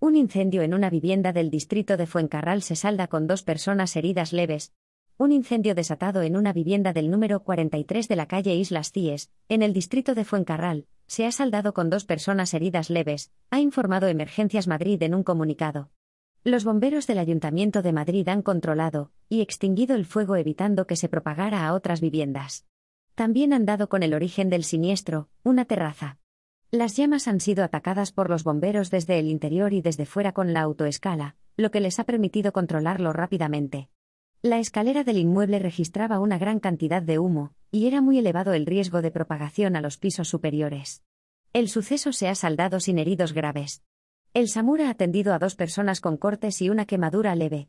Un incendio en una vivienda del distrito de Fuencarral se salda con dos personas heridas leves. Un incendio desatado en una vivienda del número 43 de la calle Islas Cies, en el distrito de Fuencarral, se ha saldado con dos personas heridas leves, ha informado Emergencias Madrid en un comunicado. Los bomberos del Ayuntamiento de Madrid han controlado y extinguido el fuego evitando que se propagara a otras viviendas. También han dado con el origen del siniestro, una terraza. Las llamas han sido atacadas por los bomberos desde el interior y desde fuera con la autoescala, lo que les ha permitido controlarlo rápidamente. La escalera del inmueble registraba una gran cantidad de humo, y era muy elevado el riesgo de propagación a los pisos superiores. El suceso se ha saldado sin heridos graves. El SAMUR ha atendido a dos personas con cortes y una quemadura leve,